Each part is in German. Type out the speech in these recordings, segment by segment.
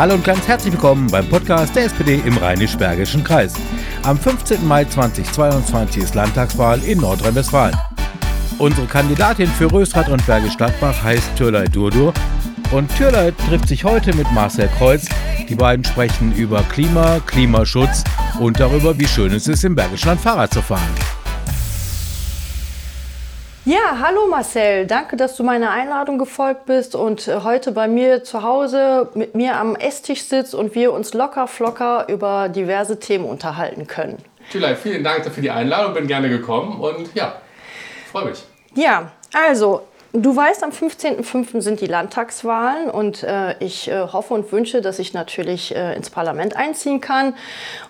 Hallo und ganz herzlich willkommen beim Podcast der SPD im Rheinisch-Bergischen Kreis. Am 15. Mai 2022 ist Landtagswahl in Nordrhein-Westfalen. Unsere Kandidatin für Rösrath und Bergisch Gladbach heißt Türlei Durdur. Und Türlei trifft sich heute mit Marcel Kreuz. Die beiden sprechen über Klima, Klimaschutz und darüber, wie schön es ist, im Bergischen Land Fahrrad zu fahren. Ja, hallo Marcel, danke, dass du meiner Einladung gefolgt bist und äh, heute bei mir zu Hause mit mir am Esstisch sitzt und wir uns locker flocker über diverse Themen unterhalten können. Tülay, vielen Dank für die Einladung, bin gerne gekommen und ja, freue mich. Ja, also Du weißt, am 15.05. sind die Landtagswahlen und äh, ich äh, hoffe und wünsche, dass ich natürlich äh, ins Parlament einziehen kann.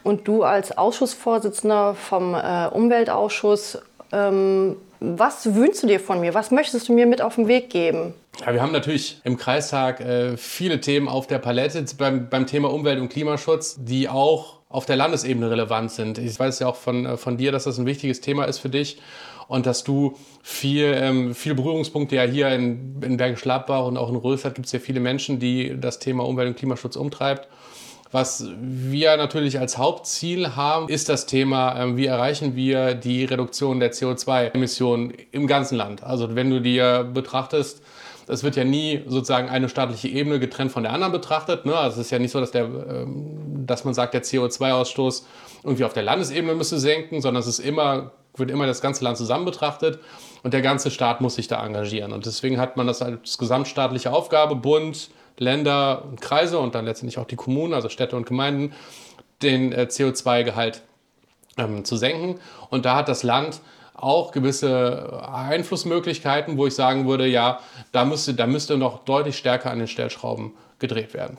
Und du als Ausschussvorsitzender vom äh, Umweltausschuss ähm, was wünschst du dir von mir? Was möchtest du mir mit auf den Weg geben? Ja, wir haben natürlich im Kreistag äh, viele Themen auf der Palette beim, beim Thema Umwelt- und Klimaschutz, die auch auf der Landesebene relevant sind. Ich weiß ja auch von, äh, von dir, dass das ein wichtiges Thema ist für dich und dass du viel, ähm, viele Berührungspunkte ja hier in, in Bergisch Gladbach und auch in Rösrath gibt es ja viele Menschen, die das Thema Umwelt- und Klimaschutz umtreibt. Was wir natürlich als Hauptziel haben, ist das Thema, ähm, wie erreichen wir die Reduktion der CO2-Emissionen im ganzen Land. Also wenn du dir betrachtest, es wird ja nie sozusagen eine staatliche Ebene getrennt von der anderen betrachtet. Ne? Also es ist ja nicht so, dass, der, ähm, dass man sagt, der CO2-Ausstoß irgendwie auf der Landesebene müsste senken, sondern es ist immer, wird immer das ganze Land zusammen betrachtet und der ganze Staat muss sich da engagieren. Und deswegen hat man das als gesamtstaatliche Aufgabe, Bund, Länder und Kreise und dann letztendlich auch die Kommunen, also Städte und Gemeinden, den äh, CO2-Gehalt ähm, zu senken. Und da hat das Land auch gewisse Einflussmöglichkeiten, wo ich sagen würde, ja, da müsste, da müsste noch deutlich stärker an den Stellschrauben gedreht werden.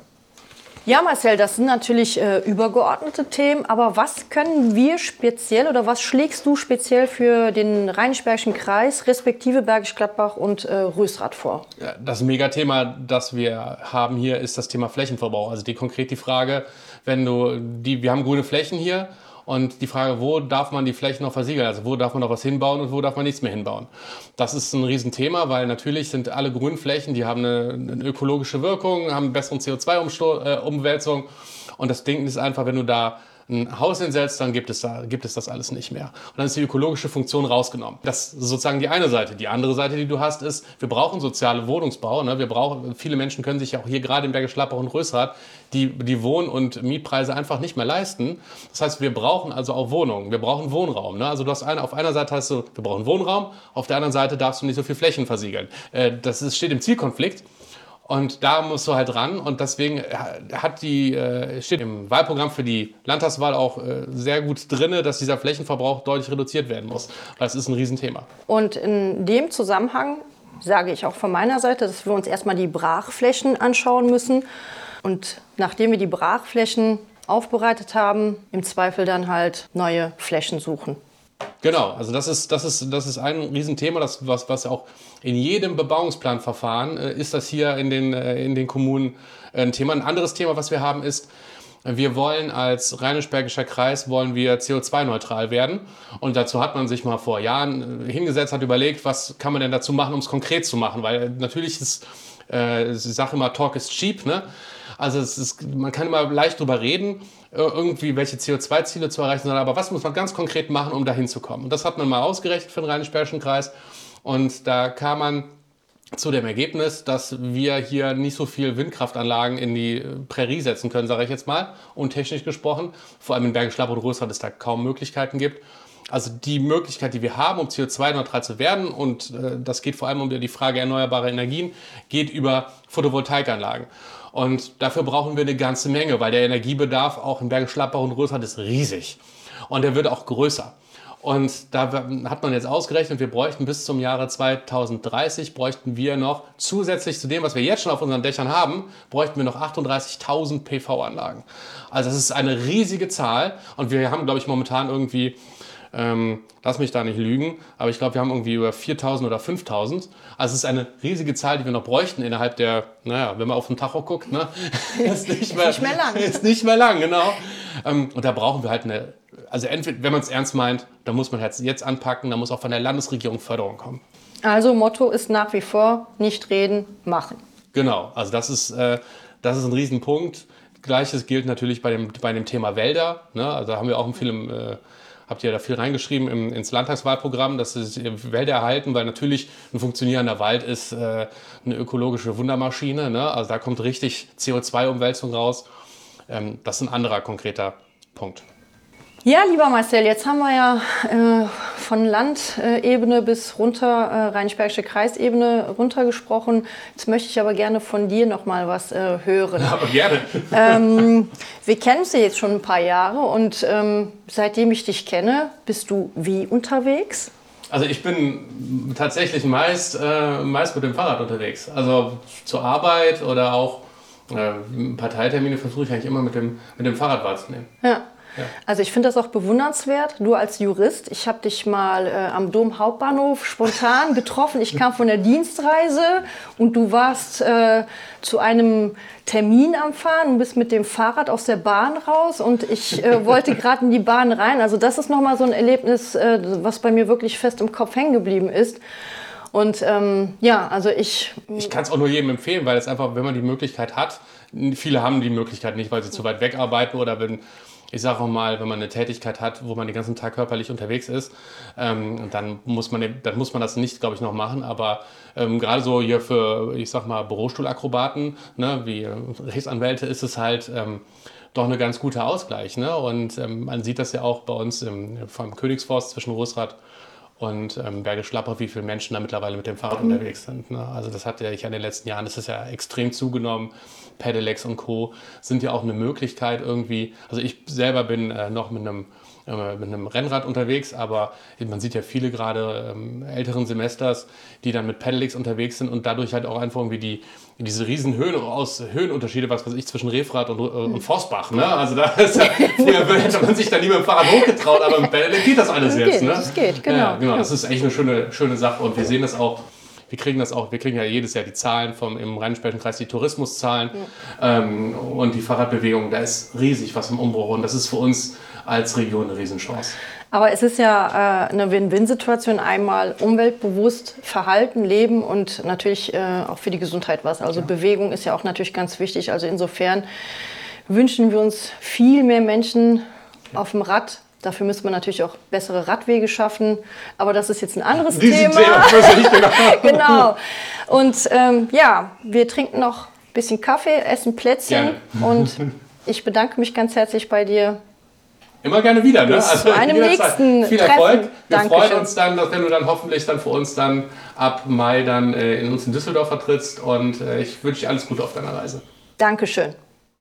Ja, Marcel, das sind natürlich äh, übergeordnete Themen, aber was können wir speziell oder was schlägst du speziell für den Rheinisch-Bergischen Kreis, respektive Bergisch Gladbach und äh, Rösrath vor? Ja, das Megathema, das wir haben hier, ist das Thema Flächenverbrauch. Also die konkret die Frage, wenn du die, wir haben grüne Flächen hier und die Frage, wo darf man die Flächen noch versiegeln? Also wo darf man noch was hinbauen und wo darf man nichts mehr hinbauen? Das ist ein Riesenthema, weil natürlich sind alle Grünflächen, die haben eine, eine ökologische Wirkung, haben besseren CO2-Umwälzung. Äh, und das Ding ist einfach, wenn du da ein Haus hinsetzt, dann gibt es, da, gibt es das alles nicht mehr. Und dann ist die ökologische Funktion rausgenommen. Das ist sozusagen die eine Seite. Die andere Seite, die du hast, ist, wir brauchen soziale Wohnungsbau. Ne? Wir brauchen, viele Menschen können sich ja auch hier gerade im Bergisch Gladbach und Rösrath die, die Wohn- und Mietpreise einfach nicht mehr leisten. Das heißt, wir brauchen also auch Wohnungen. Wir brauchen Wohnraum. Ne? Also du hast eine, auf einer Seite hast du, wir brauchen Wohnraum, auf der anderen Seite darfst du nicht so viel Flächen versiegeln. Äh, das ist, steht im Zielkonflikt. Und da musst du halt ran. Und deswegen hat die, äh, steht im Wahlprogramm für die Landtagswahl auch äh, sehr gut drin, dass dieser Flächenverbrauch deutlich reduziert werden muss. Das ist ein Riesenthema. Und in dem Zusammenhang sage ich auch von meiner Seite, dass wir uns erstmal die Brachflächen anschauen müssen. Und nachdem wir die Brachflächen aufbereitet haben, im Zweifel dann halt neue Flächen suchen. Genau, also das ist, das ist, das ist ein Riesenthema, das, was, was auch in jedem Bebauungsplanverfahren äh, ist das hier in den, äh, in den Kommunen ein Thema. Ein anderes Thema, was wir haben, ist, wir wollen als Rheinisch-Bergischer Kreis wollen wir CO2-neutral werden. Und dazu hat man sich mal vor Jahren äh, hingesetzt, hat überlegt, was kann man denn dazu machen, um es konkret zu machen. Weil natürlich ist, äh, ich sage immer, Talk is cheap, ne? Also ist, man kann immer leicht drüber reden, äh, irgendwie welche CO2-Ziele zu erreichen sind, aber was muss man ganz konkret machen, um dahin zu kommen? Und das hat man mal ausgerechnet für den Rheinisch-Bergischen Kreis und da kam man zu dem Ergebnis, dass wir hier nicht so viel Windkraftanlagen in die Prärie setzen können, sage ich jetzt mal, untechnisch gesprochen. Vor allem in Bergisch und Rösrath es da kaum Möglichkeiten gibt. Also die Möglichkeit, die wir haben, um CO2-neutral zu werden, und äh, das geht vor allem um die Frage erneuerbarer Energien, geht über Photovoltaikanlagen. Und dafür brauchen wir eine ganze Menge, weil der Energiebedarf auch in Bergisch und Rösrath ist riesig. Und der wird auch größer. Und da hat man jetzt ausgerechnet, wir bräuchten bis zum Jahre 2030, bräuchten wir noch zusätzlich zu dem, was wir jetzt schon auf unseren Dächern haben, bräuchten wir noch 38.000 PV-Anlagen. Also das ist eine riesige Zahl und wir haben, glaube ich, momentan irgendwie ähm, lass mich da nicht lügen, aber ich glaube, wir haben irgendwie über 4000 oder 5000. Also es ist eine riesige Zahl, die wir noch bräuchten innerhalb der, naja, wenn man auf den Tacho guckt, ne? ist nicht mehr, nicht mehr lang. Ist nicht mehr lang, genau. Ähm, und da brauchen wir halt eine, also entweder, wenn man es ernst meint, dann muss man jetzt anpacken, dann muss auch von der Landesregierung Förderung kommen. Also Motto ist nach wie vor nicht reden, machen. Genau, also das ist, äh, das ist ein Riesenpunkt Gleiches gilt natürlich bei dem, bei dem Thema Wälder. Ne? Also da haben wir auch im Film, äh, habt ihr da viel reingeschrieben im, ins Landtagswahlprogramm, dass es Wälder erhalten, weil natürlich ein funktionierender Wald ist äh, eine ökologische Wundermaschine. Ne? Also da kommt richtig CO2-Umwälzung raus. Ähm, das ist ein anderer konkreter Punkt. Ja, lieber Marcel, jetzt haben wir ja äh, von Landebene bis runter, äh, Rheinisch-Bergische Kreisebene runtergesprochen. Jetzt möchte ich aber gerne von dir noch mal was äh, hören. Ja, aber gerne. Ähm, wir kennen uns ja jetzt schon ein paar Jahre und ähm, seitdem ich dich kenne, bist du wie unterwegs? Also ich bin tatsächlich meist, äh, meist mit dem Fahrrad unterwegs. Also zur Arbeit oder auch äh, Parteitermine versuche ich eigentlich immer mit dem, mit dem Fahrrad wahrzunehmen. Ja. Ja. Also ich finde das auch bewundernswert. Du als Jurist, ich habe dich mal äh, am Dom Hauptbahnhof spontan getroffen. Ich kam von der Dienstreise und du warst äh, zu einem Termin am Fahren und bist mit dem Fahrrad aus der Bahn raus und ich äh, wollte gerade in die Bahn rein. Also das ist nochmal so ein Erlebnis, äh, was bei mir wirklich fest im Kopf hängen geblieben ist. Und ähm, ja, also ich. Ich kann es auch nur jedem empfehlen, weil es einfach, wenn man die Möglichkeit hat, viele haben die Möglichkeit nicht, weil sie zu weit weg arbeiten oder wenn ich sage auch mal, wenn man eine Tätigkeit hat, wo man den ganzen Tag körperlich unterwegs ist, ähm, dann, muss man, dann muss man das nicht, glaube ich, noch machen. Aber ähm, gerade so hier für, ich sag mal, Bürostuhlakrobaten, ne, wie Rechtsanwälte, ist es halt ähm, doch eine ganz gute Ausgleich. Ne? Und ähm, man sieht das ja auch bei uns im, vom Königsforst zwischen Rosrad und ähm, Bergisch Lapper, wie viele Menschen da mittlerweile mit dem Fahrrad mhm. unterwegs sind. Ne? Also das hat ja ich in den letzten Jahren, das ist ja extrem zugenommen. Pedelecs und Co. sind ja auch eine Möglichkeit irgendwie. Also ich selber bin äh, noch mit einem mit einem Rennrad unterwegs, aber man sieht ja viele gerade ähm, älteren Semesters, die dann mit Pedelecs unterwegs sind und dadurch halt auch einfach irgendwie die, diese riesen Höhen aus, Höhenunterschiede, was weiß ich, zwischen Refrad und, äh, und Forstbach. Ne? Also da ist ja, früher hätte man sich da nie mit dem Fahrrad hochgetraut, aber mit Pedelec geht das alles das jetzt. Geht, ne? Das geht, genau. Ja, genau. Das ist echt eine schöne, schöne Sache und wir sehen das auch wir kriegen das auch, wir kriegen ja jedes Jahr die Zahlen vom, im Rheinisch-Bergischen Kreis, die Tourismuszahlen ja. ähm, und die Fahrradbewegung, da ist riesig was im Umbruch und das ist für uns als Region eine Riesenchance. Aber es ist ja äh, eine Win-Win-Situation, einmal umweltbewusst verhalten, leben und natürlich äh, auch für die Gesundheit was. Also ja. Bewegung ist ja auch natürlich ganz wichtig. Also insofern wünschen wir uns viel mehr Menschen auf dem Rad Dafür müsste man natürlich auch bessere Radwege schaffen. Aber das ist jetzt ein anderes Thema. Thema genau. genau. Und ähm, ja, wir trinken noch ein bisschen Kaffee, essen Plätzchen. Gerne. Und ich bedanke mich ganz herzlich bei dir. Immer gerne wieder, ne? Bis also zu einem nächsten Viel Erfolg. Treffen. Wir Dankeschön. freuen uns dann, dass wenn du dann hoffentlich dann für uns dann ab Mai dann äh, in uns in Düsseldorf vertrittst. Und äh, ich wünsche dir alles Gute auf deiner Reise. Dankeschön.